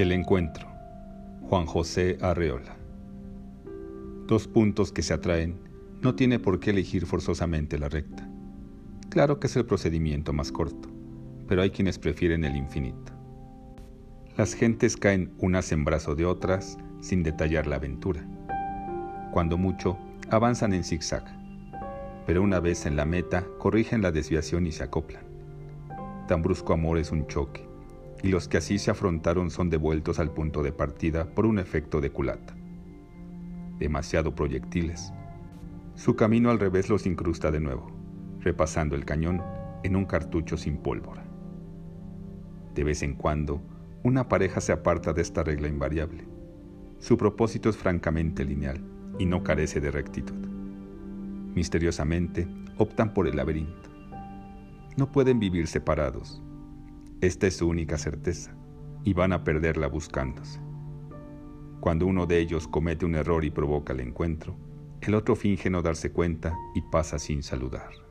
El encuentro. Juan José Arreola. Dos puntos que se atraen no tiene por qué elegir forzosamente la recta. Claro que es el procedimiento más corto, pero hay quienes prefieren el infinito. Las gentes caen unas en brazo de otras sin detallar la aventura. Cuando mucho, avanzan en zigzag, pero una vez en la meta corrigen la desviación y se acoplan. Tan brusco amor es un choque, y los que así se afrontaron son devueltos al punto de partida por un efecto de culata. Demasiado proyectiles. Su camino al revés los incrusta de nuevo, repasando el cañón en un cartucho sin pólvora. De vez en cuando, una pareja se aparta de esta regla invariable. Su propósito es francamente lineal y no carece de rectitud. Misteriosamente, optan por el laberinto. No pueden vivir separados. Esta es su única certeza y van a perderla buscándose. Cuando uno de ellos comete un error y provoca el encuentro, el otro finge no darse cuenta y pasa sin saludar.